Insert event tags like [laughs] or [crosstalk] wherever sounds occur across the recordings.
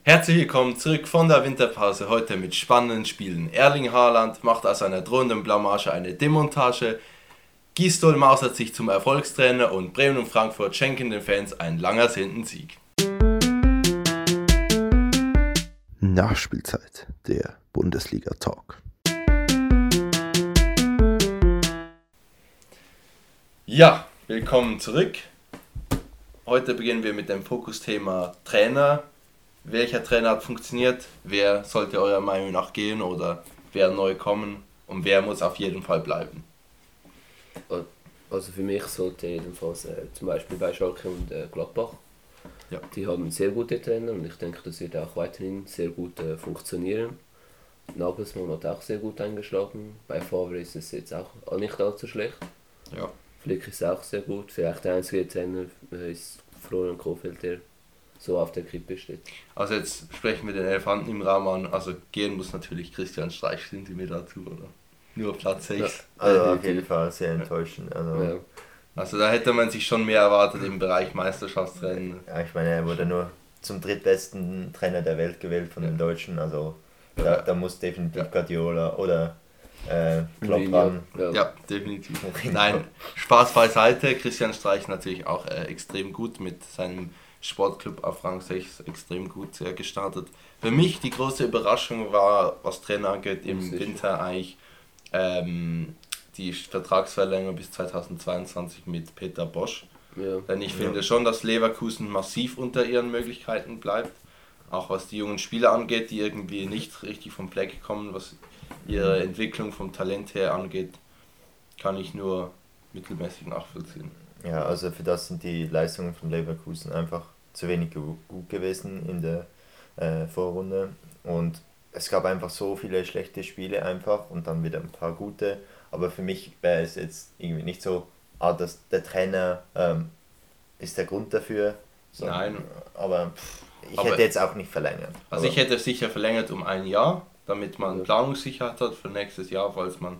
Herzlich willkommen zurück von der Winterpause, heute mit spannenden Spielen. Erling Haaland macht aus einer drohenden Blamage eine Demontage, Gistol mausert sich zum Erfolgstrainer und Bremen und Frankfurt schenken den Fans einen lang ersehnten Sieg. Nachspielzeit, der Bundesliga-Talk. Ja, willkommen zurück. Heute beginnen wir mit dem Fokusthema Trainer. Welcher Trainer hat funktioniert? Wer sollte eurer Meinung nach gehen oder wer neu kommen? Und wer muss auf jeden Fall bleiben? Also für mich sollte jedenfalls äh, zum Beispiel bei Schalke und äh, Gladbach. Ja. Die haben sehr gute Trainer und ich denke, das wird auch weiterhin sehr gut äh, funktionieren. Nagelsmann hat auch sehr gut eingeschlagen. Bei Favre ist es jetzt auch nicht allzu schlecht. Ja. Flick ist auch sehr gut. Vielleicht der einzige Trainer äh, ist Florian Kofeld, der so auf der Kippe steht. Also jetzt sprechen wir den Elefanten im Raum an. Also gehen muss natürlich Christian Streich, sind Sie mir dazu, oder? Nur Platz 6. Ja, also auf jeden Fall sehr enttäuschend. Also, Ja. Also da hätte man sich schon mehr erwartet im Bereich Meisterschaftsrennen. ja, ich meine, er wurde nur zum drittbesten Trainer der Welt gewählt von den Deutschen. Also da, da muss definitiv Ja. Guardiola oder äh, Klopp ran. ja. Ja, definitiv. Nein, Spaß beiseite. Christian Streich natürlich auch äh, extrem gut mit seinem Sportclub auf Rang 6 extrem gut äh, gestartet. Für mich die große Überraschung war, was Trainer angeht, im Sicher. Winter eigentlich ähm, die Vertragsverlängerung bis 2022 mit Peter Bosch. Ja. Denn ich finde schon, dass Leverkusen massiv unter ihren Möglichkeiten bleibt. Auch was die jungen Spieler angeht, die irgendwie nicht richtig vom Fleck kommen, was ihre Entwicklung vom Talent her angeht, kann ich nur mittelmäßig nachvollziehen. Ja, also für das sind die Leistungen von Leverkusen einfach zu wenig gu- gut gewesen in der äh, Vorrunde. Und es gab einfach so viele schlechte Spiele einfach und dann wieder ein paar gute. Aber für mich wäre es jetzt irgendwie nicht so, ah, dass der Trainer ähm, ist der Grund dafür. Nein. Aber pff, ich Aber- hätte jetzt auch nicht verlängert. Also ich hätte sicher verlängert um ein Jahr, damit man Ja. Planungssicherheit hat für nächstes Jahr, falls man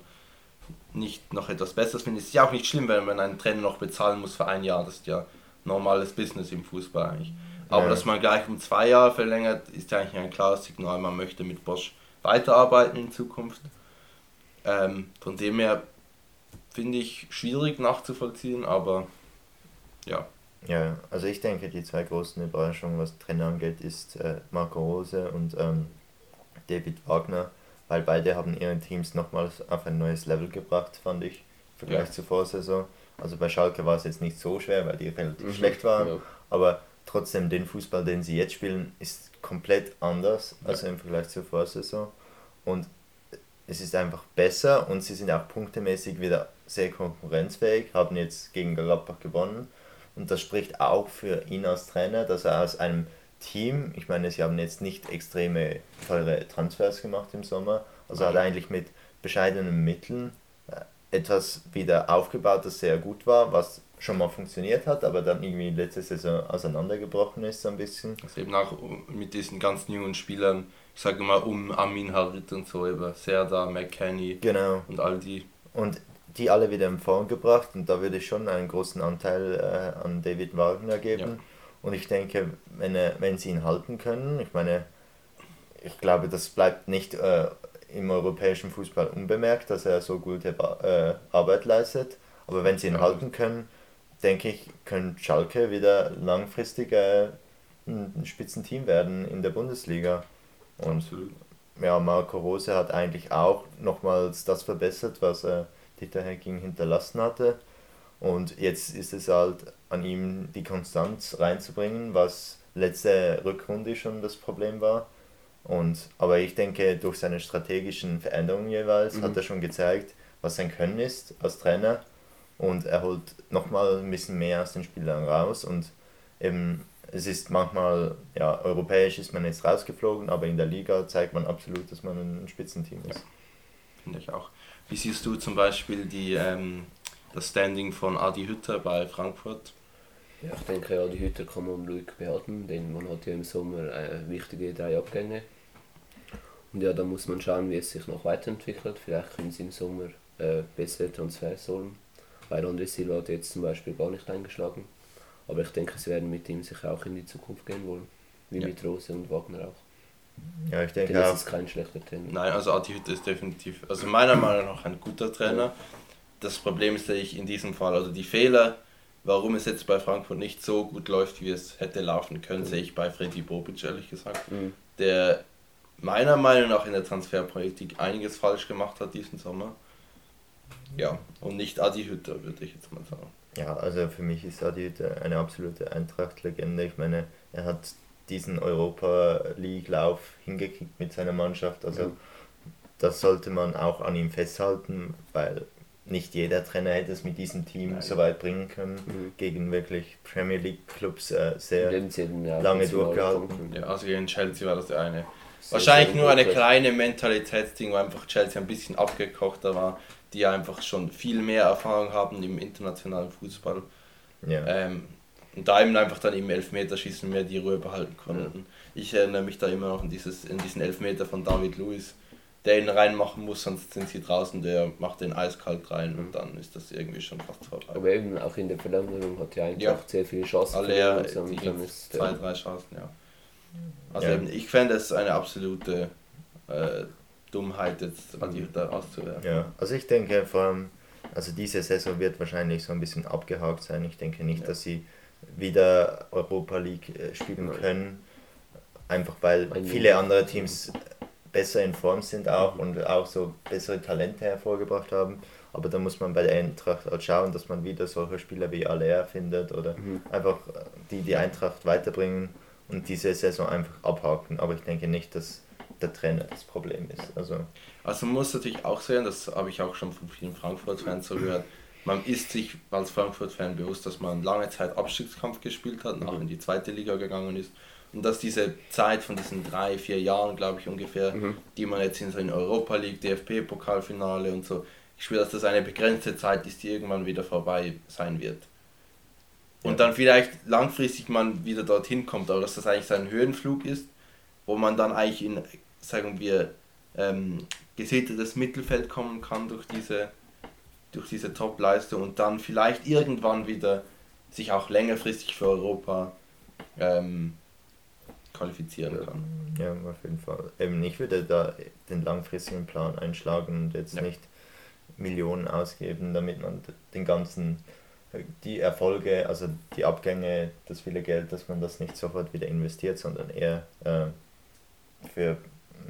nicht noch etwas Besseres findet. Es ist ja auch nicht schlimm, wenn man einen Trainer noch bezahlen muss für ein Jahr. Das ist ja normales Business im Fußball eigentlich. Aber Ja. dass man gleich um zwei Jahre verlängert, ist eigentlich ein klares Signal. Man möchte mit Bosch weiterarbeiten in Zukunft. Ähm, von dem her finde ich schwierig nachzuvollziehen, aber ja, Ja, also ich denke, die zwei großen Überraschungen, was Trainer angeht, ist äh, Marco Rose und ähm, David Wagner, weil beide haben ihre Teams nochmals auf ein neues Level gebracht, fand ich, im Vergleich Ja. zur Vorsaison. Also bei Schalke war es jetzt nicht so schwer, weil die relativ Mhm, schlecht waren, ja. aber trotzdem den Fußball, den sie jetzt spielen, ist komplett anders, also im Vergleich zur Vorsaison. Und es ist einfach besser und sie sind auch punktemäßig wieder sehr konkurrenzfähig, haben jetzt gegen Gladbach gewonnen. Und das spricht auch für ihn als Trainer, dass er aus einem Team, ich meine, sie haben jetzt nicht extreme teure Transfers gemacht im Sommer, also hat er eigentlich mit bescheidenen Mitteln etwas wieder aufgebaut, das sehr gut war, was schon mal funktioniert hat, aber dann irgendwie letzte Saison auseinandergebrochen ist so ein bisschen. also eben auch mit diesen ganzen jungen Spielern, ich sage mal um Amin Harit und so, eben Serda, McKenny Genau. und all die. Und die alle wieder in Form gebracht und da würde ich schon einen großen Anteil äh, an David Wagner geben. Ja. Und ich denke, wenn, er, wenn sie ihn halten können, ich meine, ich glaube, das bleibt nicht äh, im europäischen Fußball unbemerkt, dass er so gute Ba- äh, Arbeit leistet. Aber wenn sie ihn Ja. halten können, denke ich, können Schalke wieder langfristig äh, ein Spitzenteam werden in der Bundesliga. Und Absolut. ja, Marco Rose hat eigentlich auch nochmals das verbessert, was er Dieter Hecking hinterlassen hatte. Und jetzt ist es halt an ihm, die Konstanz reinzubringen, was letzte Rückrunde schon das Problem war. Und, aber ich denke, durch seine strategischen Veränderungen jeweils Mhm. hat er schon gezeigt, was sein Können ist als Trainer. Und er holt nochmal ein bisschen mehr aus den Spielern raus. Und eben, es ist manchmal, ja, europäisch ist man jetzt rausgeflogen, aber in der Liga zeigt man absolut, dass man ein Spitzenteam ist. Finde ich auch. Wie siehst du zum Beispiel die, ähm, das Standing von Adi Hütter bei Frankfurt? Ja, ich denke, ja, die Hüter kann man ruhig behalten, denn man hat ja im Sommer äh, wichtige drei Abgänge. Und ja, da muss man schauen, wie es sich noch weiterentwickelt. Vielleicht können sie im Sommer äh, bessere Transfers holen. Weil André Silva hat jetzt zum Beispiel gar nicht eingeschlagen. Aber ich denke, sie werden mit ihm sicher auch in die Zukunft gehen wollen. wie Ja. mit Rose und Wagner auch. Ja, ich denke auch. ist kein schlechter Trainer. Nein, also Adi Hütter ist definitiv, also meiner Meinung nach ein guter Trainer. Das Problem sehe ich in diesem Fall, also die Fehler, warum es jetzt bei Frankfurt nicht so gut läuft, wie es hätte laufen können, sehe ich bei Freddy Bobic ehrlich gesagt, Mhm. der meiner Meinung nach in der Transferpolitik einiges falsch gemacht hat diesen Sommer. Ja, und nicht Adi Hütter, würde ich jetzt mal sagen. Ja, also für mich ist Adi Hütter eine absolute Eintracht-Legende. Ich meine, er hat diesen Europa League-Lauf hingekriegt mit seiner Mannschaft. Also Ja. das sollte man auch an ihm festhalten, weil nicht jeder Trainer hätte es mit diesem Team Nein. so weit bringen können. Mhm. Gegen wirklich Premier League-Clubs äh, sehr. Ja lange durchgehalten. Ja, also gegen Chelsea war das der eine. Sehr, Wahrscheinlich sehr nur eine kleine Mentalitätsding, wo einfach Chelsea ein bisschen abgekochter war, die einfach schon viel mehr Erfahrung haben im internationalen Fußball. Ja. Ähm, und da eben einfach dann im Elfmeterschießen mehr die Ruhe behalten konnten. Ich erinnere mich da immer noch an, dieses, an diesen Elfmeter von David Luiz, der ihn reinmachen muss, sonst sind sie draußen, der macht den eiskalt rein und dann ist das irgendwie schon fast vorbei. Aber eben auch in der Verlängerung hat ja Eintracht Ja. sehr viele Chancen Alle ja, dann ist zwei, drei Chancen, ja. Also Ja. eben, ich fände es eine absolute äh, Dummheit, jetzt Adi da rauszuwerfen. Ja, also ich denke vor allem, also diese Saison wird wahrscheinlich so ein bisschen abgehakt sein. Ich denke nicht, Ja. dass sie wieder Europa League äh, spielen Nein. können. Einfach weil viele andere Teams besser in Form sind auch und auch so bessere Talente hervorgebracht haben. Aber da muss man bei der Eintracht auch schauen, dass man wieder solche Spieler wie Aller findet oder Mhm. einfach äh, die die Eintracht weiterbringen und diese Saison einfach abhaken. Aber ich denke nicht, dass der Trainer das Problem ist. Also Also man muss natürlich auch sehen, das habe ich auch schon von vielen Frankfurt-Fans so gehört, man ist sich als Frankfurt-Fan bewusst, dass man lange Zeit Abstiegskampf gespielt hat, nach in die zweite Liga gegangen ist und dass diese Zeit von diesen drei, vier Jahren, glaube ich ungefähr, die man jetzt in so in Europa League, DFB-Pokalfinale und so gespielt hat, dass das eine begrenzte Zeit ist, die irgendwann wieder vorbei sein wird. Und dann vielleicht langfristig man wieder dorthin kommt, aber dass das eigentlich so ein Höhenflug ist, wo man dann eigentlich in, sagen wir, ähm, gesittetes Mittelfeld kommen kann durch diese, durch diese Top-Leistung und dann vielleicht irgendwann wieder sich auch längerfristig für Europa ähm, qualifizieren Ja. kann. Ja, auf jeden Fall. Eben, ich würde da den langfristigen Plan einschlagen und jetzt Ja. nicht Millionen ausgeben, damit man den ganzen, die Erfolge, also die Abgänge, das viele Geld, dass man das nicht sofort wieder investiert, sondern eher äh, für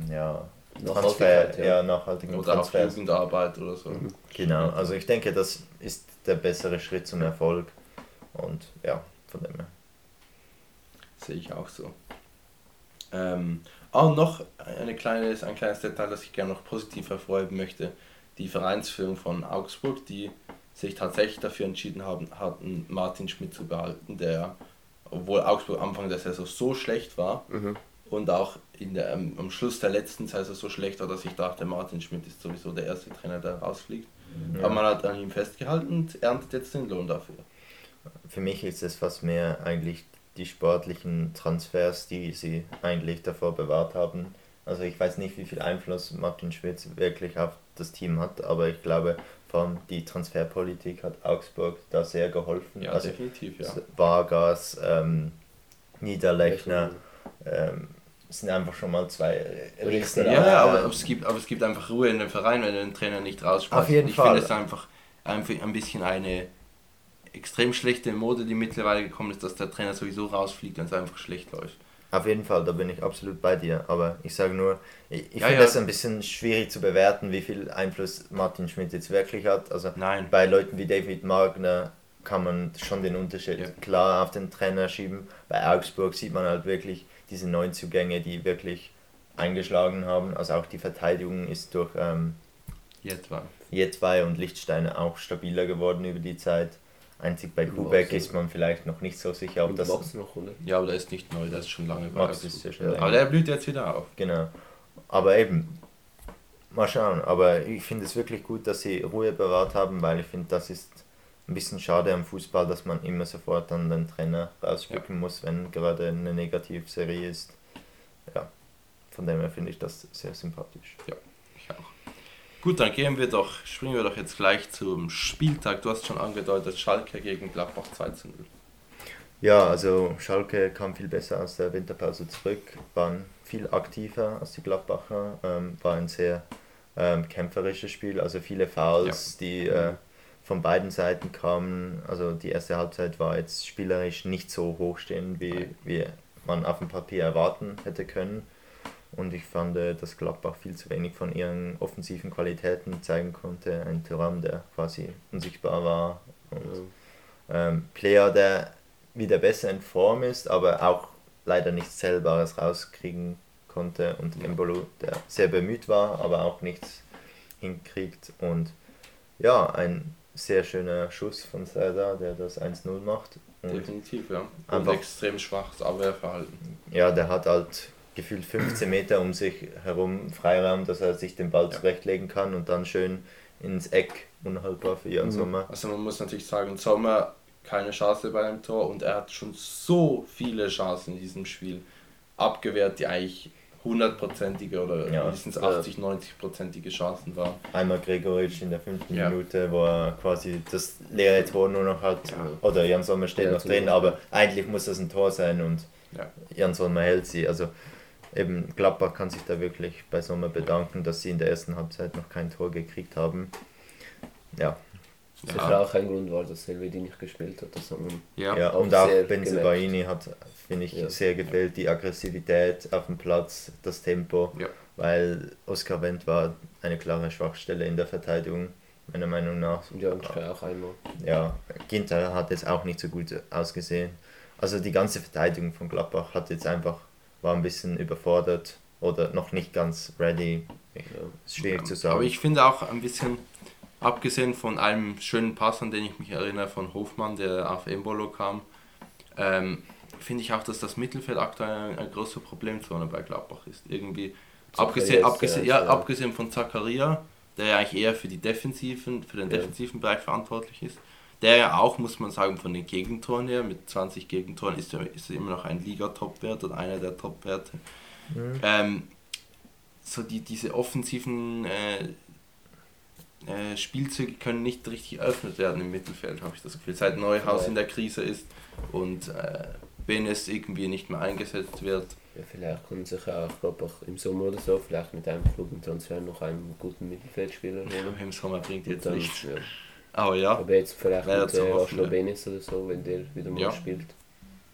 ja, Transfer, ja. ja, nachhaltigen Oder auch Transfers. Jugendarbeit oder so. Mhm. Genau, also ich denke, das ist der bessere Schritt zum Erfolg und ja, von dem her. Sehe ich auch so. Ähm, und noch eine kleines, ein kleines Detail, das ich gerne noch positiv hervorheben möchte. Die Vereinsführung von Augsburg, die sich tatsächlich dafür entschieden haben, hatten, Martin Schmidt zu behalten, der, obwohl Augsburg Anfang der Saison so schlecht war Mhm. und auch in der, ähm, am Schluss der letzten Saison so schlecht war, dass ich dachte, Martin Schmidt ist sowieso der erste Trainer, der rausfliegt. Ja. Aber man hat an ihm festgehalten und erntet jetzt den Lohn dafür. Für mich ist es fast mehr eigentlich die sportlichen Transfers, die sie eigentlich davor bewahrt haben. Also ich weiß nicht, wie viel Einfluss Martin Schmitz wirklich auf das Team hat, aber ich glaube, vor allem die Transferpolitik hat Augsburg da sehr geholfen. Ja, also definitiv, ja. Vargas, ähm, Niederlechner, ähm, sind einfach schon mal zwei Richter. Ja, aber es gibt, aber es gibt einfach Ruhe in dem Verein, wenn du den Trainer nicht rausschmeißt. Auf jeden ich Fall. finde es einfach, einfach ein bisschen eine extrem schlechte Mode, die mittlerweile gekommen ist, dass der Trainer sowieso rausfliegt, wenn es einfach schlecht läuft. Auf jeden Fall, da bin ich absolut bei dir. Aber ich sage nur, ich, ich Ja, finde ja. es ein bisschen schwierig zu bewerten, wie viel Einfluss Martin Schmidt jetzt wirklich hat. Also Nein. bei Leuten wie David Magner kann man schon den Unterschied Ja. klar auf den Trainer schieben. Bei Augsburg sieht man halt wirklich diese Neuzugänge, die wirklich eingeschlagen haben. Also auch die Verteidigung ist durch ähm. J2 und Lichtsteiner auch stabiler geworden über die Zeit. Einzig bei Kubek ist man vielleicht noch nicht so sicher, ob das... Max noch, oder? Ja, aber der ist nicht neu, der ist schon lange bei Max Augsburg. ist ja schon Aber länger. der blüht jetzt wieder auf. Genau. Aber eben, mal schauen. Aber ich finde es wirklich gut, dass sie Ruhe bewahrt haben, weil ich finde, das ist ein bisschen schade am Fußball, dass man immer sofort dann den Trainer rausspicken muss, wenn gerade eine Negativserie ist. Ja, von dem her finde ich das sehr sympathisch. Ich auch. Gut, dann gehen wir doch, springen wir doch jetzt gleich zum Spieltag. Du hast schon angedeutet, Schalke gegen Gladbach 2 zu 0. Ja, also Schalke kam viel besser aus der Winterpause zurück, waren viel aktiver als die Gladbacher, ähm, war ein sehr ähm, kämpferisches Spiel, also viele Fouls, die äh, von beiden Seiten kamen. Also die erste Halbzeit war jetzt spielerisch nicht so hochstehend, wie, wie man auf dem Papier erwarten hätte können. Und ich fand, äh, dass Gladbach viel zu wenig von ihren offensiven Qualitäten zeigen konnte. Ein Thuram, der quasi unsichtbar war. Und ähm, Player, der wieder besser in Form ist, aber auch leider nichts Zählbares rauskriegen konnte. Und Ja. Embolo, der sehr bemüht war, aber auch nichts hinkriegt. Und ja, ein sehr schöner Schuss von Serdar, der das 1-0 macht. Und Definitiv, ja. Und extrem schwaches Abwehrverhalten. ja, der hat halt gefühlt 15 Meter um sich herum Freiraum, dass er sich den Ball Ja. zurechtlegen kann und dann schön ins Eck, unhaltbar für Jan Sommer. Also man muss natürlich sagen, Sommer keine Chance bei einem Tor und er hat schon so viele Chancen in diesem Spiel abgewehrt, die eigentlich hundertprozentige oder Ja. mindestens 80, 90-prozentige Chancen waren. Einmal Gregoritsch in der fünften Ja. Minute, wo er quasi das leere Tor nur noch hat. Ja. Oder Jan Sommer steht Ja, noch drin, aber eigentlich muss das ein Tor sein und Ja. Jan Sommer hält sie. Also eben Gladbach kann sich da wirklich bei Sommer bedanken, dass sie in der ersten Halbzeit noch kein Tor gekriegt haben. Ja, Sicher auch ein Grund war, dass Elvedi nicht gespielt hat. Das hat man Ja. Ja, Auch und auch Benzebaini hat, finde ich, Ja. sehr gefehlt, die Aggressivität auf dem Platz, das Tempo, Ja. weil Oskar Wendt war eine klare Schwachstelle in der Verteidigung, meiner Meinung nach. und Janschke auch einmal. Ja, Ginter hat jetzt auch nicht so gut ausgesehen. Also die ganze Verteidigung von Gladbach hat jetzt einfach, war ein bisschen überfordert oder noch nicht ganz ready. Ja. Ist schwierig zu sagen. Aber ich finde auch ein bisschen, abgesehen von einem schönen Pass, an den ich mich erinnere, von Hofmann, der auf Embolo kam, ähm, finde ich auch, dass das Mittelfeld aktuell ein, großer Problemzone bei Gladbach ist. Irgendwie, abgesehen, abgesehen, ja, ja. abgesehen von Zakaria, der ja eigentlich eher für die defensiven, für den Ja. defensiven Bereich verantwortlich ist. Der ja auch, muss man sagen, von den Gegentoren her, mit 20 Gegentoren ist er, ist er immer noch ein Liga-Top-Wert oder einer der Top-Werte. Mhm. Ähm, so die, diese offensiven äh, äh, Spielzüge können nicht richtig eröffnet werden im Mittelfeld, habe ich das Gefühl. Seit Neuhaus Ja. in der Krise ist und äh, Benes irgendwie nicht mehr eingesetzt wird. Ja, vielleicht können sich auch Gladbach im Sommer oder so, vielleicht mit einem klugen Transfer noch einen guten Mittelfeldspieler holen. Im Sommer bringt jetzt nichts. ja. Aber ja, Aber jetzt vielleicht Wäre mit zu äh, hoffen, Laszlo ja. Benes oder so, wenn der wieder mal Ja. spielt.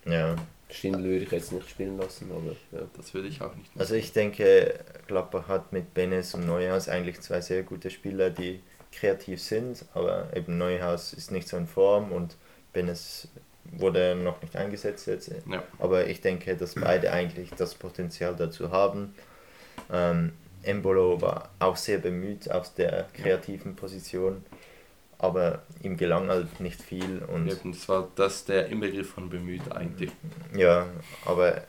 Ja, Stindl würde ich jetzt nicht spielen lassen, aber ja. das würde ich auch nicht machen. Also ich denke, Gladbach hat mit Benes und Neuhaus eigentlich zwei sehr gute Spieler, die kreativ sind, aber eben Neuhaus ist nicht so in Form und Benes wurde noch nicht eingesetzt jetzt. Ja. Aber ich denke, dass beide eigentlich das Potenzial dazu haben. Ähm, Embolo war auch sehr bemüht auf der kreativen Position, aber ihm gelang halt nicht viel und Eben, das war das der Inbegriff von bemüht eigentlich. ja, aber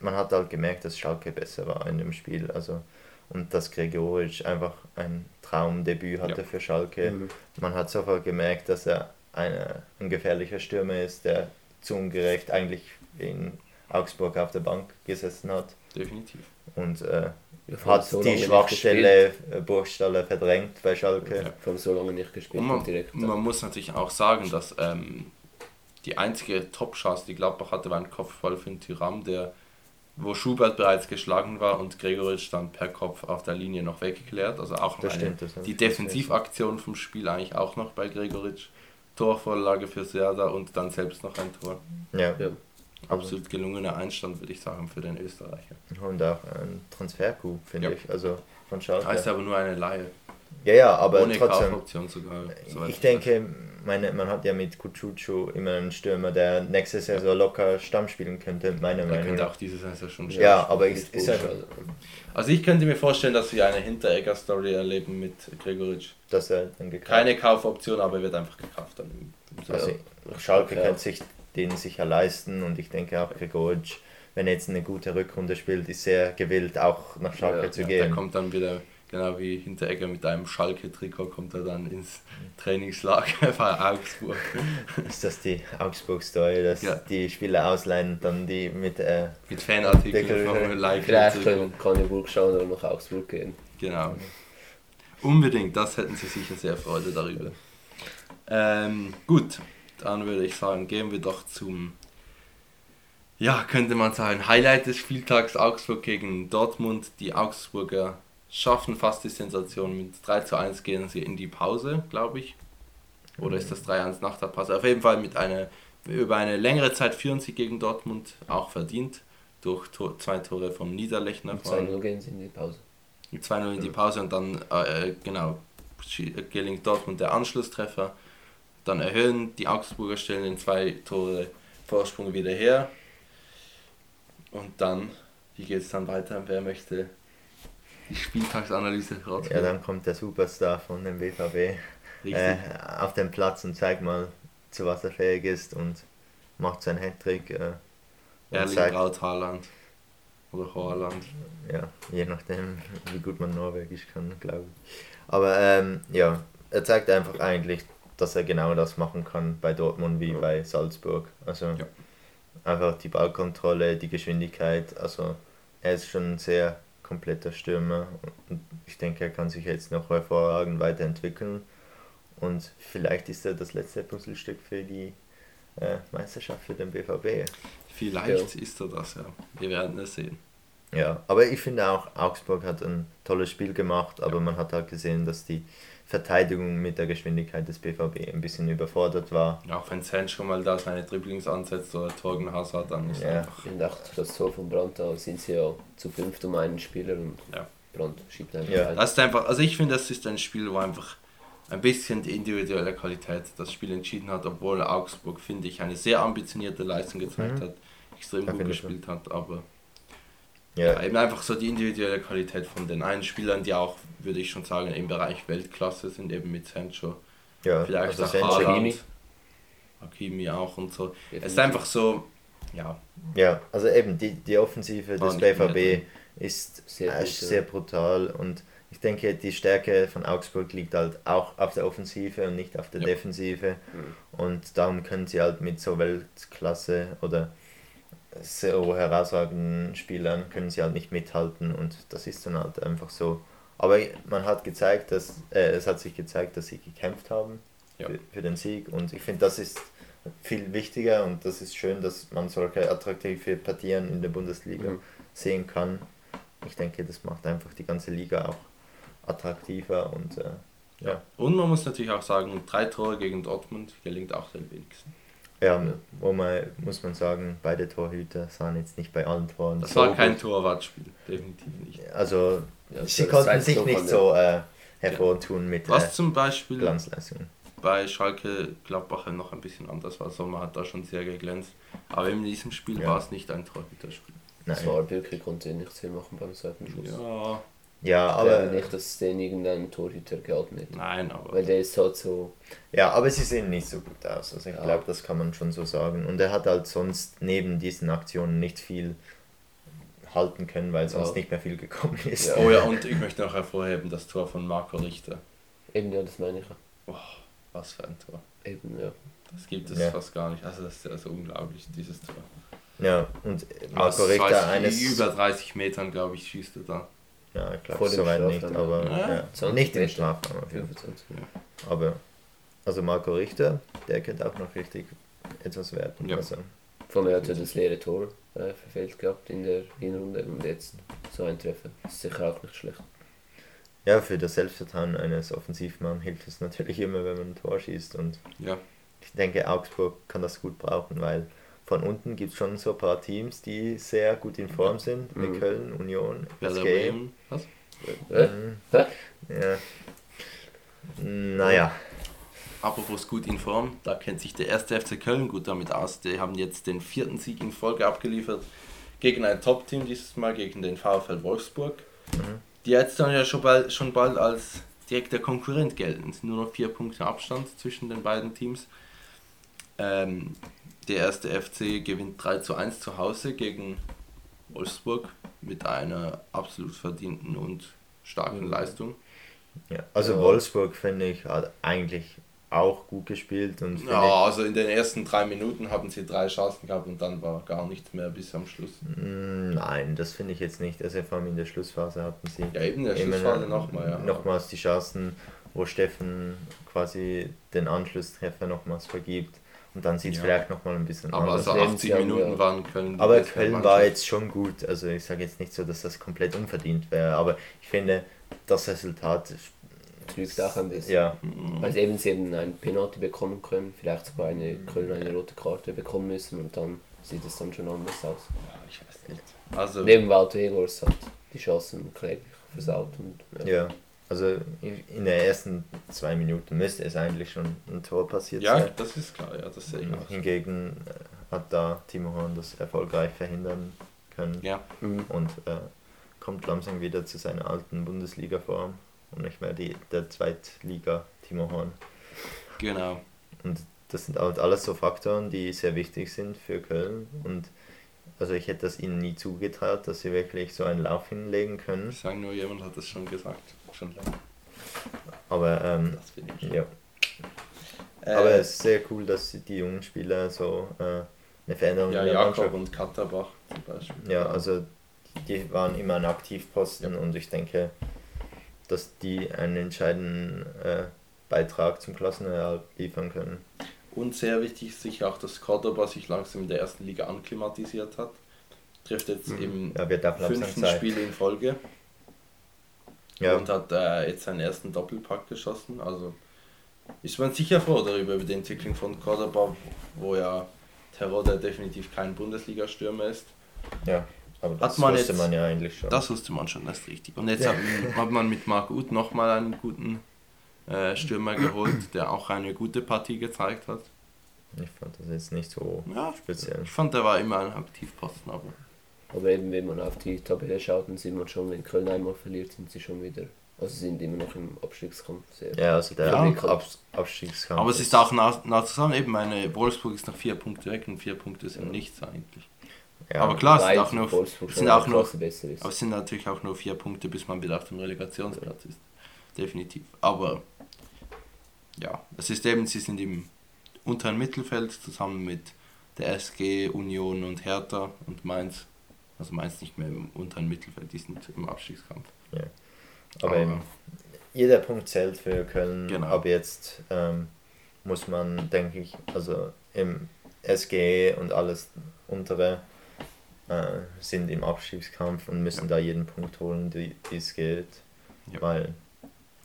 man hat halt gemerkt, dass Schalke besser war in dem Spiel. Also, und dass Gregoritsch einfach ein Traumdebüt hatte Ja. für Schalke. Mhm. Man hat sofort gemerkt, dass er eine, ein gefährlicher Stürmer ist, der zu ungerecht eigentlich in Augsburg auf der Bank gesessen hat. Definitiv. Und äh, hat so die Schwachstelle äh, Burgstaller verdrängt bei Schalke. Ja. Allem so lange nicht gespielt Und man, direkt. man muss natürlich auch sagen, dass ähm, die einzige Top-Chance, die Gladbach hatte, war ein Kopfball für den Tyram, der, wo Schubert bereits geschlagen war und Gregoritsch dann per Kopf auf der Linie noch weggeklärt. Also auch noch eine, die. Defensivaktion vom Spiel eigentlich auch noch bei Gregoritsch. Torvorlage für Serda und dann selbst noch ein Tor. Ja, Ja. Absolut gelungener Einstand, würde ich sagen, für den Österreicher. und auch ein Transfer-Coup, finde Ja. ich. Also von Schalke. Heißt aber nur eine Laie. ja, ja, aber Ohne trotzdem. Kaufoption sogar. soweit Ich denke, meine, man hat ja mit Kuchuchu immer einen Stürmer, der nächste Saison locker Stamm spielen könnte, meiner Er Meinung könnte nach. auch diese Saison schon Ja, starten. aber ist, ist ja, Also, Also ich könnte mir vorstellen, dass wir eine Hinteregger-Story erleben mit Gregoritsch. dass er dann gekauft Keine Kaufoption, aber er wird einfach gekauft dann im, im Sommer. Also Schalke Ja. könnte sich den sicher leisten und ich denke auch Gregoritsch, wenn er jetzt eine gute Rückrunde spielt, ist sehr gewillt, auch nach Schalke Ja, zu ja, der gehen. kommt dann wieder, genau wie Hinteregger mit einem Schalke-Trikot, kommt er dann ins Trainingslager [laughs] bei Augsburg. Ist das die Augsburg-Story, dass Ja. die Spieler ausleihen und dann die mit äh, Mit Fanartikeln vom Like. Vielleicht können, Burg schauen oder nach Augsburg gehen. Genau. Unbedingt, das hätten sie sicher sehr Freude darüber. Ähm, gut, dann würde ich sagen, gehen wir doch zum, ja, könnte man sagen, Highlight des Spieltags Augsburg gegen Dortmund. Die Augsburger schaffen fast die Sensation. Mit 3 zu 1 gehen sie in die Pause, glaube ich. Oder ist das 3-1 nach der Pause? Auf jeden Fall mit einer, über eine längere Zeit führen sie gegen Dortmund, auch verdient, durch Tor, zwei Tore vom Niederlechner. Mit 2-0 gehen sie in die Pause. Mit 2-0 in die Pause und dann, äh, genau, gelingt Dortmund der Anschlusstreffer. Dann erhöhen die Augsburger, stellen den zwei Tore Vorsprung wieder her. Und dann, wie geht es dann weiter? Wer möchte die Spieltagsanalyse rausgeben? Ja, dann kommt der Superstar von dem BVB äh, auf den Platz und zeigt mal, zu was er fähig ist und macht seinen Hattrick. Äh, Erling zeigt, Braut Haaland oder Haaland. Ja, je nachdem, wie gut man Norwegisch kann, glaube ich. Aber ähm, ja, er zeigt einfach eigentlich, dass er genau das machen kann bei Dortmund wie ja. bei Salzburg. Also ja. einfach die Ballkontrolle, die Geschwindigkeit. Also er ist schon ein sehr kompletter Stürmer und ich denke, er kann sich jetzt noch hervorragend weiterentwickeln. Und vielleicht ist er das letzte Puzzlestück für die äh, Meisterschaft für den BVB. Vielleicht ja. ist er das, ja. Wir werden es sehen. Ja, aber ich finde auch, Augsburg hat ein tolles Spiel gemacht, aber man hat halt gesehen, dass die Verteidigung mit der Geschwindigkeit des BVB ein bisschen überfordert war. Ja, auch wenn Zen schon mal da seine Dribblings ansetzt oder Torgen Hazard, dann ist ja. einfach... In der das Tor von Brandt, da sind sie ja zu fünft um einen Spieler und ja. Brandt schiebt einfach ja. Das ist einfach, also ich finde, das ist ein Spiel, wo einfach ein bisschen die individuelle Qualität das Spiel entschieden hat, obwohl Augsburg, finde ich, eine sehr ambitionierte Leistung gezeigt mhm. hat, extrem gut gespielt hat, aber ja. ja. eben einfach so die individuelle Qualität von den einen Spielern, die auch, würde ich schon sagen, im Bereich Weltklasse sind, eben mit Sancho, ja, vielleicht also auch Haaland, Hakimi auch und so. Es ist einfach so, ja. Ja, also eben die, die Offensive des BVB ist sehr, äh, sehr brutal und ich denke, die Stärke von Augsburg liegt halt auch auf der Offensive und nicht auf der ja. Defensive. Mhm. Und darum können sie halt mit so Weltklasse oder so herausragenden Spielern können sie halt nicht mithalten und das ist dann halt einfach so. Aber man hat gezeigt, dass äh, es hat sich gezeigt, dass sie gekämpft haben ja. für, für, den Sieg und ich finde, das ist viel wichtiger und das ist schön, dass man solche attraktive Partien in der Bundesliga mhm. sehen kann. Ich denke, das macht einfach die ganze Liga auch attraktiver und äh, ja. Und man muss natürlich auch sagen, drei Tore gegen Dortmund gelingt auch den wenigsten. Ja, wo man, muss man sagen, beide Torhüter sahen jetzt nicht bei allen Toren. Das so war kein Torwartspiel, definitiv nicht. Also, ja, sie konnten sich nicht so äh, hervortun mit Was äh, zum Beispiel Glanzleistungen. bei Schalke Gladbach noch ein bisschen anders war. Sommer hat da schon sehr geglänzt. Aber in diesem Spiel ja. war es nicht ein Torhüterspiel. Nein. Das war Birke konnte nichts viel machen beim zweiten Schuss. Ja, ja, aber. nicht, dass es den irgendeinen Torhüter geatmet Nein, aber. Weil der ist halt so. Ja, aber sie sehen nicht so gut aus. Also ich ja. glaube, das kann man schon so sagen. Und er hat halt sonst neben diesen Aktionen nicht viel halten können, weil sonst ja. nicht mehr viel gekommen ist. Ja. Oh ja, und [laughs] ich möchte noch hervorheben das Tor von Marco Richter. Eben, ja, das meine ich. Oh, was für ein Tor. Eben, ja. Das gibt es fast gar nicht. Also das ist ja so unglaublich, dieses Tor. Ja, und Marco Richter eines... Über 30 Metern, glaube ich, schießt er da. Ja, ich glaube soweit nicht, aber ja, ja. nicht im Strafraum auf jeden Fall. Aber also Marco Richter, der könnte auch noch richtig etwas werden. Ja. Also, Von mir hat er das leere Tor äh, verfehlt gehabt in der Hinrunde und jetzt so ein Treffer. Ist sicher auch nicht schlecht. Ja, für das Selbstvertrauen eines Offensivmanns hilft es natürlich immer, wenn man ein Tor schießt und ja. ich denke, Augsburg kann das gut brauchen, weil von unten gibt es schon so ein paar Teams, die sehr gut in Form sind. Mhm. Köln, Union, SG. Was? Mhm. Ja. Naja. Apropos gut in Form, da kennt sich der erste FC Köln gut damit aus. Die haben jetzt den vierten Sieg in Folge abgeliefert gegen ein Top-Team, dieses Mal gegen den VfL Wolfsburg. Mhm. Die jetzt dann ja schon bald, schon bald als direkter Konkurrent gelten. Es sind nur noch vier Punkte Abstand zwischen den beiden Teams. Ähm, der erste FC gewinnt 3 zu 1 zu Hause gegen Wolfsburg mit einer absolut verdienten und starken mhm. Leistung. Ja, also ja. Wolfsburg finde ich hat eigentlich auch gut gespielt. Und ja, also in den ersten drei Minuten haben sie drei Chancen gehabt und dann war gar nichts mehr bis am Schluss. Mm, nein, das finde ich jetzt nicht. Also vor allem in der Schlussphase hatten sie ja, eben in der Schlussphase nochmal, ja. nochmals die Chancen, wo Steffen quasi den Anschlusstreffer nochmals vergibt. Und dann sieht es Ja. vielleicht nochmal ein bisschen Aber anders also Lebensjahr, 80 Minuten ja. waren Köln. die Aber Köln war Mannschaft. jetzt schon gut. Also ich sage jetzt nicht so, dass das komplett unverdient wäre, aber ich finde, das Resultat, Trügt auch ein bisschen. ja, Weil sie eben, sie eben ein Penalty bekommen können, vielleicht sogar eine Köln eine rote Karte bekommen müssen und dann sieht es dann schon anders aus. Ja, ich weiß nicht. Also, Neben Walter Egors hat die Chancen kläglich versaut und ja. Also in den ersten zwei Minuten müsste es eigentlich schon ein Tor passiert ja, sein. das ist klar, ja, das sehe ich auch. Hingegen äh, hat da Timo Horn das erfolgreich verhindern können Ja, Mhm. und äh, kommt langsam wieder zu seiner alten Bundesliga-Form und nicht mehr die, der Zweitliga Timo Horn. genau. Und das sind halt alles so Faktoren, die sehr wichtig sind für Köln. Und also ich hätte das ihnen nie zugetraut, dass sie wirklich so einen Lauf hinlegen können. Ich sage nur, jemand hat das schon gesagt. Schon lange. Aber ähm, Das finde ich. ja. Äh, Aber es ist sehr cool, dass die jungen Spieler so äh, eine Veränderung ja, in der Jakob Mannschaft. und Katterbach zum Beispiel. Ja, also die waren immer ein Aktivposten und ich denke, dass die einen entscheidenden äh, Beitrag zum Klassenerhalt liefern können. Und sehr wichtig ist sicher auch, dass Cordoba sich langsam in der ersten Liga anklimatisiert hat. Trifft jetzt im Ja, fünften. Spiel in Folge Ja, und hat äh, jetzt seinen ersten Doppelpack geschossen. Also ist man sicher froh darüber, über die Entwicklung von Cordoba, wo ja Terodde definitiv kein Bundesliga-Stürmer ist. ja, aber das Hat man wusste jetzt- man ja eigentlich schon. Das wusste man schon, das ist richtig. Und jetzt Ja. hat, hat man mit Marc Uth nochmal einen guten äh, Stürmer geholt, der auch eine gute Partie gezeigt hat. Ich fand das jetzt nicht so Ja, speziell. ich fand, der war immer ein Aktivposten, aber Aber eben, wenn man auf die Tabelle schaut, dann sieht man schon, wenn Köln einmal verliert, sind sie schon wieder, also sind immer noch im Abstiegskampf sehr. Ja, also der Ja. Ab Abstiegskampf. Aber es ist auch nah, nah zusammen, eben meine Wolfsburg ist noch vier Punkte weg und vier Punkte sind nichts eigentlich. ja, aber klar, es sind auch nur, es sind auch nur, aber es sind natürlich auch nur vier Punkte, bis man wieder auf dem Relegationsplatz ist. Definitiv. Aber ja, es ist eben, sie sind im unteren Mittelfeld zusammen mit der SG, Union und Hertha und Mainz. Also Mainz nicht mehr im unteren Mittelfeld, die sind im Abstiegskampf. aber eben, jeder Punkt zählt für Köln. Genau. Aber jetzt ähm, muss man, denke ich, also im SG und alles untere äh, sind im Abstiegskampf und müssen da jeden Punkt holen, die die es geht. Ja. Weil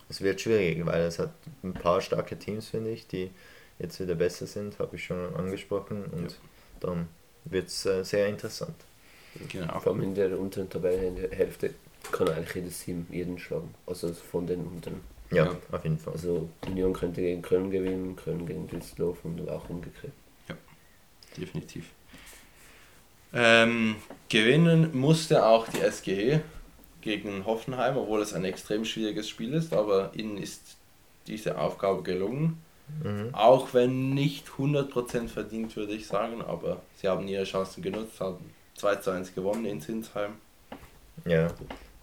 es wird schwierig, weil es hat ein paar starke Teams, finde ich, die jetzt wieder besser sind, habe ich schon angesprochen. Und Ja. dann wird es äh, sehr interessant. Genau. Vor allem in der unteren Tabellenhälfte kann eigentlich jedes Team jeden schlagen. Also von den unteren. Ja, Ja. auf jeden Fall. Also Union könnte gegen Köln gewinnen, Köln gegen Düsseldorf und auch umgekehrt. definitiv. Ähm, gewinnen musste auch die SGE gegen Hoffenheim, obwohl es ein extrem schwieriges Spiel ist, aber ihnen ist diese Aufgabe gelungen. Mhm. Auch wenn nicht 100% verdient, würde ich sagen, aber sie haben ihre Chancen genutzt, haben 2 zu 1 gewonnen in Sinsheim. Ja,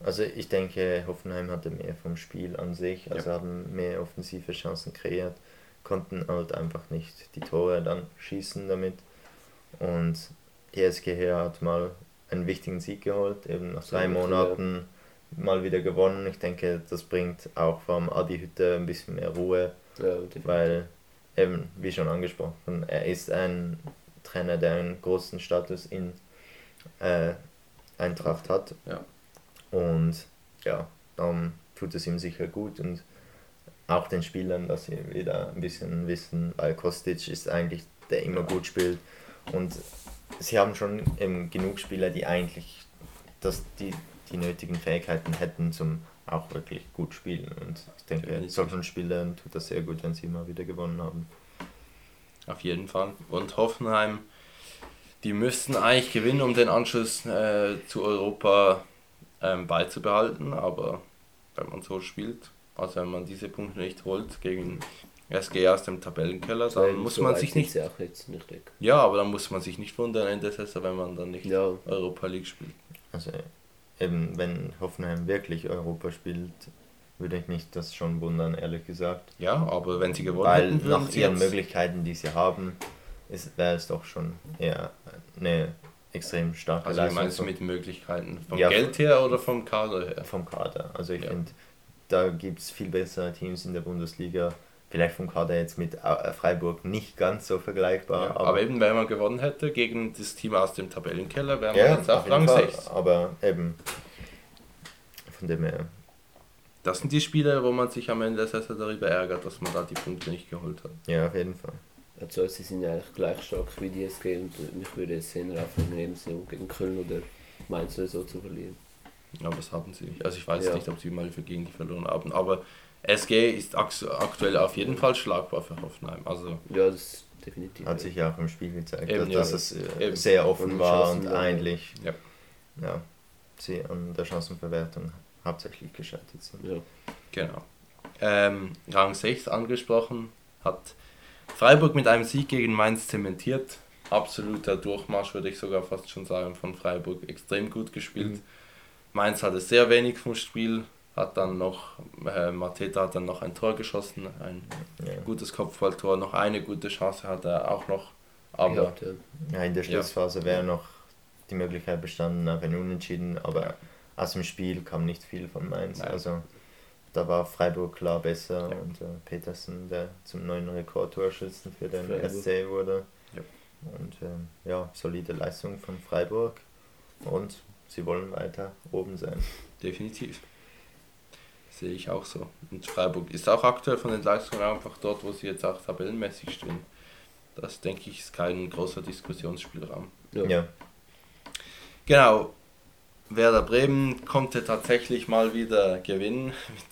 also ich denke, Hoffenheim hatte mehr vom Spiel an sich, also Ja. haben mehr offensive Chancen kreiert, konnten halt einfach nicht die Tore dann schießen damit. Und die SGH hat mal einen wichtigen Sieg geholt, eben nach drei Monaten mal wieder gewonnen. Ich denke, das bringt auch vom Adi Hütte ein bisschen mehr Ruhe, Ja, weil eben, wie schon angesprochen, er ist ein Trainer, der einen großen Status in äh, Eintracht hat. Ja. Und ja, darum tut es ihm sicher gut und auch den Spielern, dass sie wieder ein bisschen wissen, weil Kostic ist eigentlich der immer gut spielt und sie haben schon eben genug Spieler, die eigentlich das, die, die nötigen Fähigkeiten hätten zum auch wirklich gut spielen und ich denke, solchen Spielern tut das sehr gut, wenn sie mal wieder gewonnen haben. Auf jeden Fall. Und Hoffenheim, die müssten eigentlich gewinnen, um den Anschluss äh, zu Europa ähm, beizubehalten, aber wenn man so spielt, also wenn man diese Punkte nicht holt gegen SG aus dem Tabellenkeller, dann Weil muss so man sich nicht. sie auch jetzt nicht weg. Ja, aber dann muss man sich nicht wundern Ende der Saison, wenn man dann nicht Ja, Europa League spielt. Also eben, wenn Hoffenheim wirklich Europa spielt, würde ich mich das schon wundern, ehrlich gesagt. Ja, aber wenn sie gewonnen Weil hätten, würden nach ihren jetzt- Möglichkeiten, die sie haben, ist- wäre es doch schon eher eine extrem starke Also Leistung meinst du mit Möglichkeiten? Vom Ja, Geld her oder vom Kader her? vom Kader. Also ich Ja. finde, da gibt es viel bessere Teams in der Bundesliga, vielleicht vom Kader jetzt mit äh, Freiburg nicht ganz so vergleichbar. Ja, aber, eben, wenn man gewonnen hätte gegen das Team aus dem Tabellenkeller, wären wir jetzt auf jeden Rang Fall. 6. Aber eben, von dem her, Das sind die Spiele, wo man sich am Ende der Saison darüber ärgert, dass man da die Punkte nicht geholt hat. ja, auf jeden Fall. Also sie sind ja eigentlich gleich stark wie die SG und mich würde es einem Lebensniveau gegen Köln oder Mainz oder so zu verlieren. Aber das haben sie nicht. Also ich weiß Ja. nicht, ob sie mal für gegen die verloren haben. Aber SG ist aktuell auf jeden Fall schlagbar für Hoffenheim. Also Ja, das ist definitiv. Hat sich ja auch im Spiel gezeigt, Eben, dass, ja. dass es äh, Eben. sehr offen Und war und eigentlich Ja. ja, sie an der Chancenverwertung hauptsächlich gescheitert sind. ja. Genau. Ähm, Rang 6 angesprochen, hat Freiburg mit einem Sieg gegen Mainz zementiert. Absoluter Durchmarsch, würde ich sogar fast schon sagen, von Freiburg. Extrem gut gespielt. Mhm. Mainz hatte sehr wenig vom Spiel, hat dann noch, äh, Mateta hat dann noch ein Tor geschossen, ein Ja. gutes Kopfballtor, noch eine gute Chance hat er auch noch. Aber Gehabt, ja. Ja, in der Ja. Schlussphase wäre noch die Möglichkeit bestanden auf ein Unentschieden, aber Ja. aus dem Spiel kam nicht viel von Mainz. Nein. Also da war Freiburg klar besser Ja. und äh, Petersen, der zum neuen Rekordtorschützen für den Freiburg. SC wurde. Ja. Und ähm, ja, solide Leistung von Freiburg und sie wollen weiter oben sein. definitiv. Sehe ich auch so. Und Freiburg ist auch aktuell von den Leistungen einfach dort, wo sie jetzt auch tabellenmäßig stehen. Das denke ich ist kein großer Diskussionsspielraum. Ja. Ja, Genau. Werder Bremen konnte tatsächlich mal wieder gewinnen [laughs] mit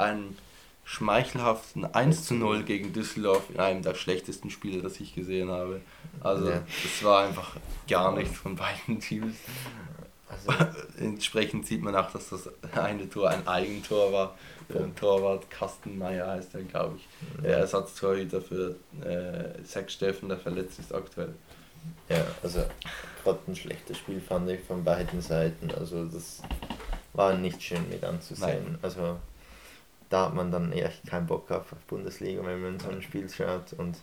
einem schmeichelhaften 1 zu 0 gegen Düsseldorf in einem der schlechtesten Spiele, das ich gesehen habe. Also Ja. es war einfach gar nichts von beiden Teams. also [laughs] Entsprechend sieht man auch, dass das eine Tor ein Eigentor war. Vom Torwart Kastenmeier heißt er, glaube ich. Der Ersatztorhüter für äh, Zack Steffen, der verletzt ist aktuell. Ja, also gerade ein schlechtes Spiel fand ich von beiden Seiten. Also das war nicht schön mit anzusehen. Nein. Also da hat man dann echt keinen Bock auf Bundesliga, wenn man so ein Spiel schaut. Und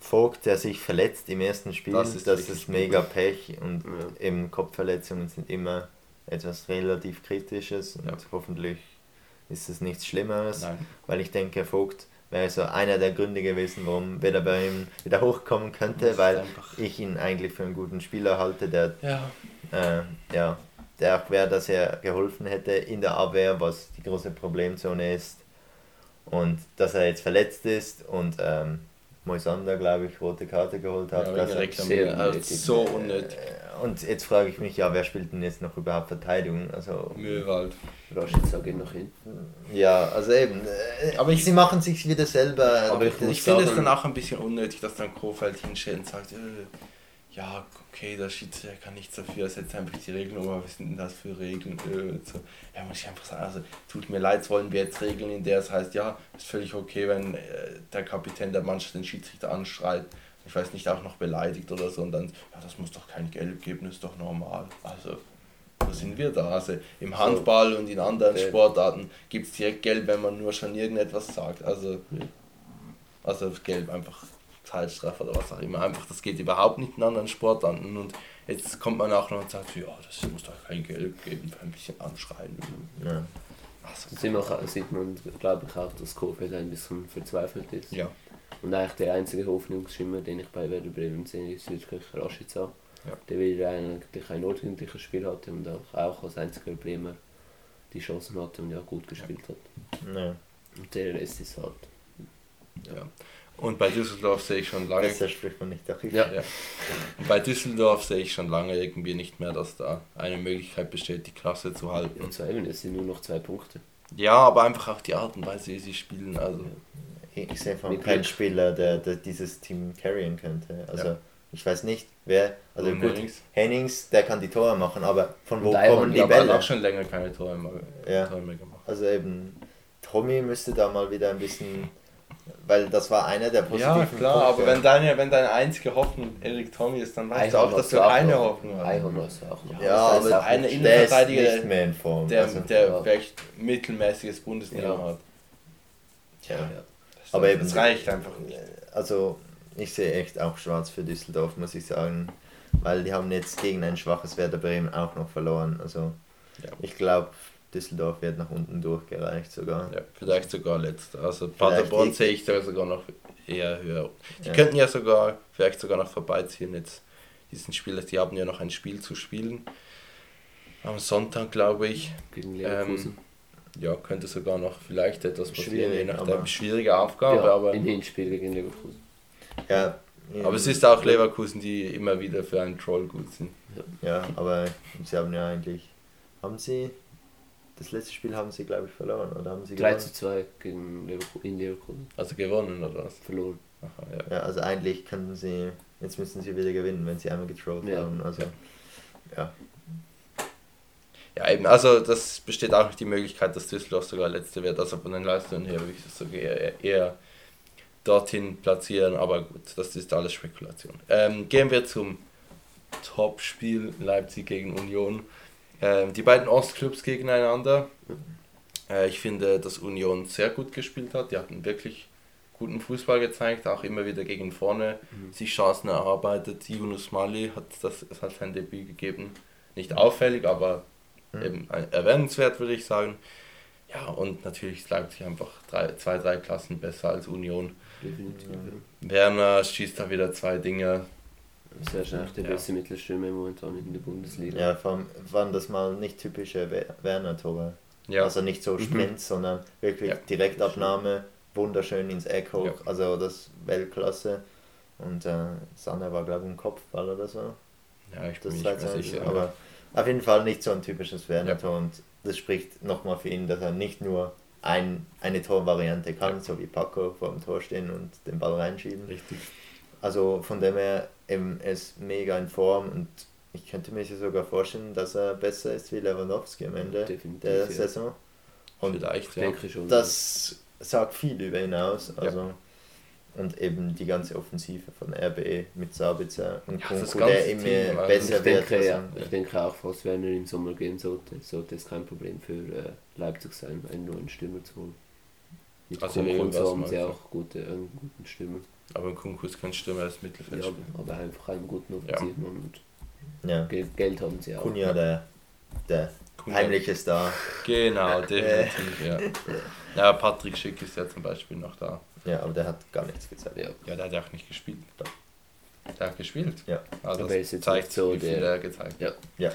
Vogt, der sich verletzt im ersten Spiel, Das das ist ist, wirklich mega Pech. Und Ja. eben Kopfverletzungen sind immer etwas relativ Kritisches. Und Ja. hoffentlich ist es nichts Schlimmeres. Nein. Weil ich denke, Vogt wäre so einer der Gründe gewesen, warum Werder bei ihm wieder [laughs] hochkommen könnte, ist weil einfach- ich ihn eigentlich für einen guten Spieler halte, der, Ja, äh, ja, der auch Werder sehr geholfen hätte in der Abwehr, was die große Problemzone ist. Und dass er jetzt verletzt ist und ähm, Moisander, glaube ich, rote Karte geholt hat. ja also, Reklamieren. sehr unnötig. so unnötig. äh, und jetzt frage ich mich, ja, wer spielt denn jetzt noch überhaupt Verteidigung? Also, Mühlwald. Rashica geht nach hinten. ja, also eben. Äh, Aber ich- sie machen sich wieder selber. Aber ich Ich finde es dann auch ein bisschen unnötig, dass dann Kofeld hinstellt und sagt, äh, ja, okay, der Schiedsrichter kann nichts dafür, setzt einfach die Regeln um, aber was sind denn das für Regeln? Äh, so. Ja, muss ich einfach sagen, also tut mir leid, wollen wir jetzt Regeln, in der es heißt, ja, ist völlig okay, wenn äh, der Kapitän der Mannschaft den Schiedsrichter anschreit, ich weiß nicht, auch noch beleidigt oder so und dann, ja, das muss doch kein Gelb geben, ist doch normal. Also, wo sind wir da? Also im Handball und in anderen Der- Sportarten gibt es direkt Gelb, wenn man nur schon irgendetwas sagt. Also, also Gelb einfach Zeitstrafe oder was auch immer. Einfach, das geht überhaupt nicht in anderen Sportarten. Und jetzt kommt man auch noch und sagt, ja, das muss doch kein Gelb geben, ein bisschen anschreien. Ja. Also, Da sieht man, sieht man glaube ich, auch, dass Kofeld ein bisschen verzweifelt ist. ja, Und eigentlich der einzige Hoffnungsschimmer, den ich bei Werder Bremen sehe, ist wirklich Rashica. Ja. Der wieder eigentlich ein ordentliches Spiel hatte und auch, auch als einziger Bremer die Chancen hatte und ja gut gespielt hat. Ja. Und der Rest ist halt. ja. Und bei Düsseldorf sehe ich schon lange. Besser spricht man nicht darüber. Ja. Ja. Und bei Düsseldorf sehe ich schon lange irgendwie nicht mehr, dass da eine Möglichkeit besteht, die Klasse zu halten. Und zwar eben, es sind nur noch zwei Punkte. Ja, aber einfach auch die Art und Weise, wie sie spielen. Also, Ich ich sehe von Mit keinen Glück. Spieler, der, der dieses Team carryen könnte. Also Ja. ich weiß nicht, wer. Also Und gut, Hennings. Hennings, der kann die Tore machen, aber von wo Eichhorn, kommen die ich habe Bälle? auch schon länger keine Tore mehr, Ja. Tore mehr gemacht. Also eben, Tommy müsste da mal wieder ein bisschen, weil das war einer der positiven Ja, klar, aber Punkte. wenn deine, wenn deine einzige Hoffnung Erik Tommy ist, dann weißt du auch, dass du keine noch. Hoffnung hast. Eichhorn du auch noch. ja, Das heißt aber auch eine nicht- Innen- der ist Innenverteidiger, nicht mehr in Form. Der, also, der ja. recht mittelmäßiges Bundesliga Ja. hat. ja. ja. Das, Aber eben- das reicht einfach nicht. also ich sehe echt auch schwarz für Düsseldorf, muss ich sagen. Weil die haben jetzt gegen ein schwaches Werder Bremen auch noch verloren. Also Ja. ich glaube, Düsseldorf wird nach unten durchgereicht sogar. Ja, vielleicht sogar letzter. Also Paderborn sehe ich da sogar noch eher höher. Die Ja. könnten ja sogar, vielleicht sogar noch vorbeiziehen jetzt. Diesen Spieler, die haben ja noch ein Spiel zu spielen. Am Sonntag, glaube ich. Gegen Leverkusen. Ähm, Ja, könnte sogar noch vielleicht etwas passieren, je Schwierig, nachdem. aber- Schwierige Aufgabe, ja, aber, im Hinspiel gegen Leverkusen. Ja, aber es ist auch Leverkusen, die immer wieder für einen Troll gut sind. Ja, aber sie haben ja eigentlich. Haben sie. Das letzte Spiel haben sie, glaube ich, verloren. Oder haben sie 3 gewonnen? zu 2 gegen Leverkusen, in Leverkusen. Also gewonnen oder was? Verloren. Aha, ja. Ja, also eigentlich könnten sie. Jetzt müssen sie wieder gewinnen, wenn sie einmal getrollt Ja. haben. Also, ja. Ja, eben, also das besteht auch nicht die Möglichkeit, dass Düsseldorf sogar Letzte wird. Also von den Leistungen her würde ich das sogar eher, eher dorthin platzieren, aber gut, das ist alles Spekulation. Ähm, gehen wir zum Topspiel Leipzig gegen Union. Ähm, die beiden Ostclubs gegeneinander. Äh, ich finde, dass Union sehr gut gespielt hat. Die hatten wirklich guten Fußball gezeigt, auch immer wieder gegen vorne sich Chancen erarbeitet. Yunus Mali hat das es hat sein Debüt gegeben. Nicht auffällig, aber eben ein- erwähnenswert, würde ich sagen. Ja, und natürlich Leipzig einfach drei, zwei, drei Klassen besser als Union. Definitiv. Werner schießt da wieder zwei Dinge. Das ist wahrscheinlich der Ja. beste Mittelstürmer momentan in der Bundesliga. Ja, vor allem waren das mal nicht typische Wer- Werner-Tore. Ja, Also nicht so Sprint, sondern wirklich Ja. Direktabnahme, wunderschön ins Eck hoch. Ja. Also das Weltklasse. Und äh, Sander war, glaube ich, ein Kopfball oder so. ja ich bin Das mir nicht 2 mehr zu 1. sicher. Aber auf jeden Fall nicht so ein typisches Werner-Tor. Und das spricht nochmal für ihn, dass er nicht nur ein, eine Torvariante kann, Ja. so wie Paco vor dem Tor stehen und den Ball reinschieben. Richtig. Also von dem her, eben, er ist mega in Form und ich könnte mir sogar vorstellen, dass er besser ist wie Lewandowski am Ende Definitiv, der ja. Saison. Und Vielleicht, Ich ja. denke schon. das sagt viel über ihn aus. Also, Und eben die ganze Offensive von RBE mit Sabitzer und Ja, Kunku, der immer Team, also besser ich wird. denke, ja, Also, ich denke auch, falls Werner im Sommer gehen sollte, sollte es kein Problem für äh, Leipzig sein, einen neuen Stürmer zu holen. Mit Also Kunku und so haben sie auch gute, einen guten Stürmer. Aber Kunku ist kein Stürmer, er ist Mittelfeld. Ja, aber einfach einen guten Ja. Offensiven und ja, Geld, haben sie auch. Kunja, der, der Kunja. heimliche Star. Genau, definitiv, ja. [laughs] Ja, Patrick Schick ist ja zum Beispiel noch da. Ja, aber der hat gar nichts gezeigt. Ja. Ja, der hat ja auch nicht gespielt. Der hat gespielt. Ja. Also Aber er das ist jetzt zeigt, so wie viel der- er gezeigt Ja. hat. Ja,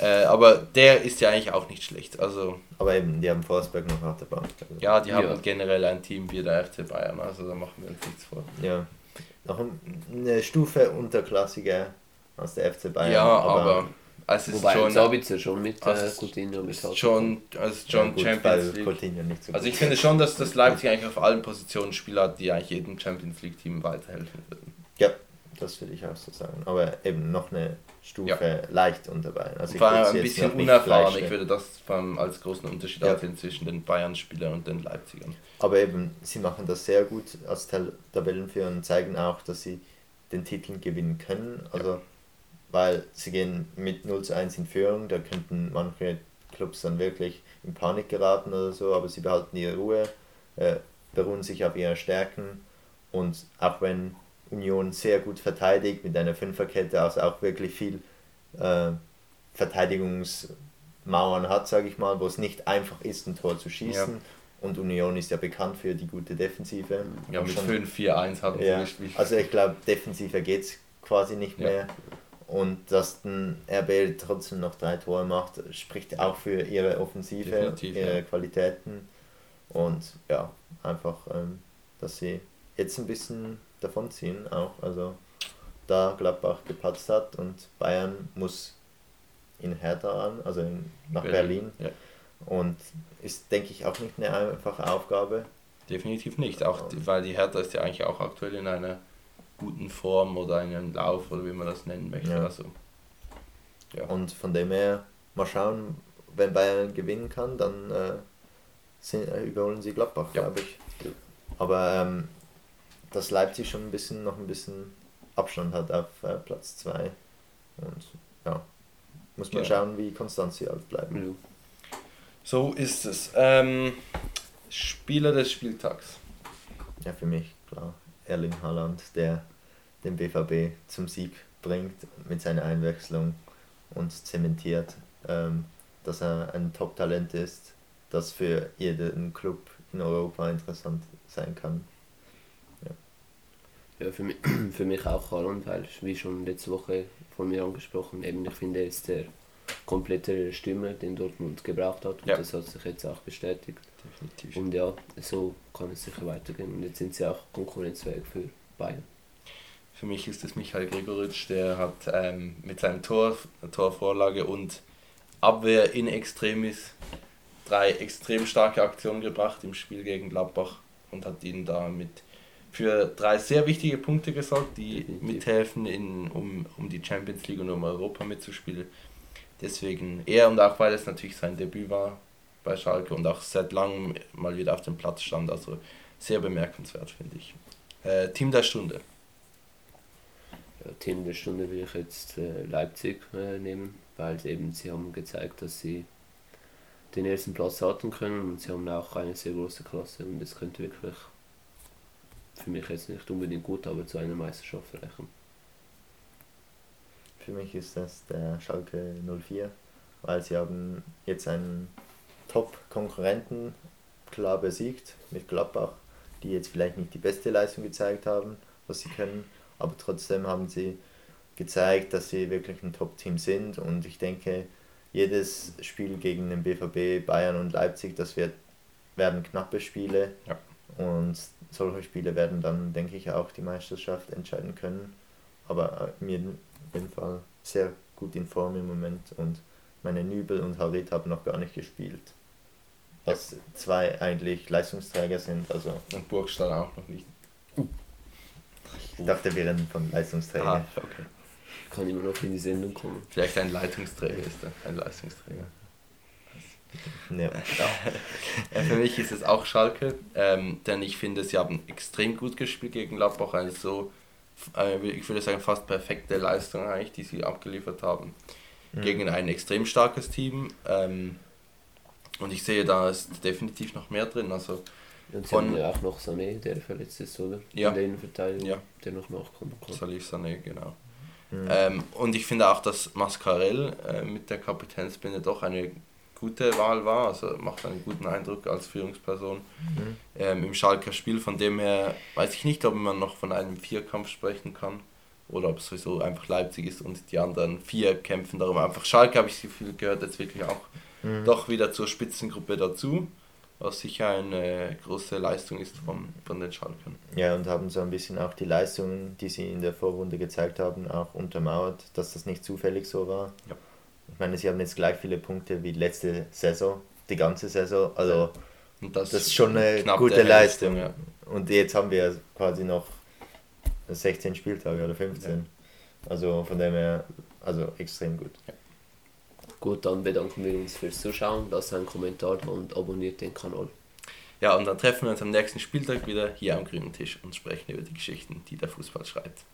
Äh, aber der ist ja eigentlich auch nicht schlecht. Also aber eben, die haben Forsberg noch auf der Bank. Also, ja, die haben Ja. generell ein Team wie der FC Bayern, also da machen wir uns nichts vor. ja. Noch ein- eine Stufe unterklassiger als der FC Bayern. ja, aber, es ist Wobei schon, Sabitzer schon mit äh, Also es Coutinho mit ist schon, ist schon ja, gut, Champions League. Coutinho nicht so Also ich finde schon, dass das Leipzig eigentlich auf allen Positionen Spieler hat, die eigentlich jedem Champions League Team weiterhelfen würden. Ja, das würde ich auch so sagen. Aber eben noch eine Stufe leicht unter Bayern. Also ich Vor allem würd's ein bisschen unerfahren. Ich würde das vor allem als großen Unterschied Ja. ansehen zwischen den Bayern-Spielern und den Leipzigern. Aber eben, sie machen das sehr gut als Tab- Tabellenführer und zeigen auch, dass sie den Titel gewinnen können. Also, weil sie gehen mit 0 zu 1 in Führung, da könnten manche Clubs dann wirklich in Panik geraten oder so, aber sie behalten ihre Ruhe, äh, beruhen sich auf ihre Stärken und auch wenn Union sehr gut verteidigt mit einer Fünferkette, also auch wirklich viel äh, Verteidigungsmauern hat, sage ich mal, wo es nicht einfach ist, ein Tor zu schießen. Und Union ist ja bekannt für die gute Defensive. Ja, mit schon- 5-4-1 haben sie ja, gespielt. also ich glaube, defensiver geht es quasi nicht Ja. mehr. Und dass ein RB trotzdem noch drei Tore macht, spricht auch für ihre Offensive, Definitiv, ihre ja. Qualitäten. Und ja, einfach, ähm, dass sie jetzt ein bisschen davonziehen auch. Also da Gladbach gepatzt hat und Bayern muss in Hertha an, also in, nach Berlin. Ja, Und ist, denke ich, auch nicht eine einfache Aufgabe. definitiv nicht. Auch die, weil die Hertha ist ja eigentlich auch aktuell in einer guten Form oder einem Lauf oder wie man das nennen möchte. Ja. Also, ja. Und von dem her, mal schauen, wenn Bayern gewinnen kann, dann äh, sind, äh, überholen sie Gladbach, Ja. glaube ich. Aber ähm, dass Leipzig schon ein bisschen noch ein bisschen Abstand hat auf äh, Platz 2. Und ja, muss man Ja. schauen, wie konstant sie halt bleiben. Ja. So ist es. Ähm, Spieler des Spieltags. Ja, für mich klar. Erling Haaland, der den BVB zum Sieg bringt mit seiner Einwechslung und zementiert. Ähm, dass er ein Top-Talent ist, das für jeden Club in Europa interessant sein kann. Ja, für mich, [clears throat] für mich auch Haaland, weil, wie schon letzte Woche von mir angesprochen, eben ich finde, er ist der komplette Stürmer, den Dortmund gebraucht hat und Ja. das hat sich jetzt auch bestätigt. Definitiv. Und ja, so kann es sicher weitergehen und jetzt sind sie auch konkurrenzfähig für Bayern. Für mich ist es Michael Gregoritsch, der hat ähm, mit seinem Tor, Torvorlage und Abwehr in Extremis drei extrem starke Aktionen gebracht im Spiel gegen Gladbach und hat ihnen damit für drei sehr wichtige Punkte gesorgt, die mithelfen, in, um, um die Champions League und um Europa mitzuspielen. Deswegen er und auch weil es natürlich sein Debüt war bei Schalke und auch seit langem mal wieder auf dem Platz stand, also sehr bemerkenswert, finde ich. Äh, Team der Stunde. Ja, Team der Stunde will ich jetzt äh, Leipzig äh, nehmen, weil eben sie haben gezeigt, dass sie den ersten Platz halten können und sie haben auch eine sehr große Klasse und es könnte wirklich für mich jetzt nicht unbedingt gut, aber zu einer Meisterschaft reichen. Für mich ist das der Schalke 04, weil sie haben jetzt einen Top-Konkurrenten klar besiegt mit Gladbach, die jetzt vielleicht nicht die beste Leistung gezeigt haben, was sie können, aber trotzdem haben sie gezeigt, dass sie wirklich ein Top-Team sind und ich denke, jedes Spiel gegen den BVB, Bayern und Leipzig, das wird, werden knappe Spiele Ja. Und solche Spiele werden dann, denke ich, auch die Meisterschaft entscheiden können. Aber äh, mir auf jeden Fall sehr gut in Form im Moment und meine Nübel und Harit haben noch gar nicht gespielt. Was zwei eigentlich Leistungsträger sind, also Und Burgstall auch noch nicht. ich dachte, wir reden von Leistungsträger. Ah, okay. Kann immer noch in die Sendung kommen. Vielleicht ein Leitungsträger ist er. Ein Leistungsträger. Ja. Ja, für mich ist es auch Schalke, ähm, denn ich finde, sie haben extrem gut gespielt gegen Gladbach. Eine so, äh, ich würde sagen, fast perfekte Leistung eigentlich, die sie abgeliefert haben. Mhm. Gegen ein extrem starkes Team. Ähm, und ich sehe, da ist definitiv noch mehr drin. Also, Und sie Von- haben ja auch noch Sané, der verletzt ist, oder? Ja. In der Innenverteidigung, Ja. der noch nachkommen kann. Salif Sané, genau. Mhm. Ähm, und ich finde auch, dass Mascarell äh, mit der Kapitänsbinde doch eine gute Wahl war. Also macht einen guten Eindruck als Führungsperson Mhm. ähm, im Schalker Spiel. Von dem her weiß ich nicht, ob man noch von einem Vierkampf sprechen kann oder ob es sowieso einfach Leipzig ist und die anderen vier kämpfen darum. Einfach Schalke habe ich so viel gehört, jetzt wirklich auch Mhm. doch wieder zur Spitzengruppe dazu, was sicher eine große Leistung ist von, von den Schalkern. Ja, und haben so ein bisschen auch die Leistungen, die sie in der Vorrunde gezeigt haben, auch untermauert, dass das nicht zufällig so war. Ja. Ich meine, sie haben jetzt gleich viele Punkte wie letzte Saison, die ganze Saison. Also Und das, das ist schon eine gute Leistung. ja. Und jetzt haben wir quasi noch 16 Spieltage oder 15. Also von dem her, also extrem gut. Gut, dann bedanken wir uns fürs Zuschauen, lasst einen Kommentar da und abonniert den Kanal. Ja, und dann treffen wir uns am nächsten Spieltag wieder hier am grünen Tisch und sprechen über die Geschichten, die der Fußball schreibt.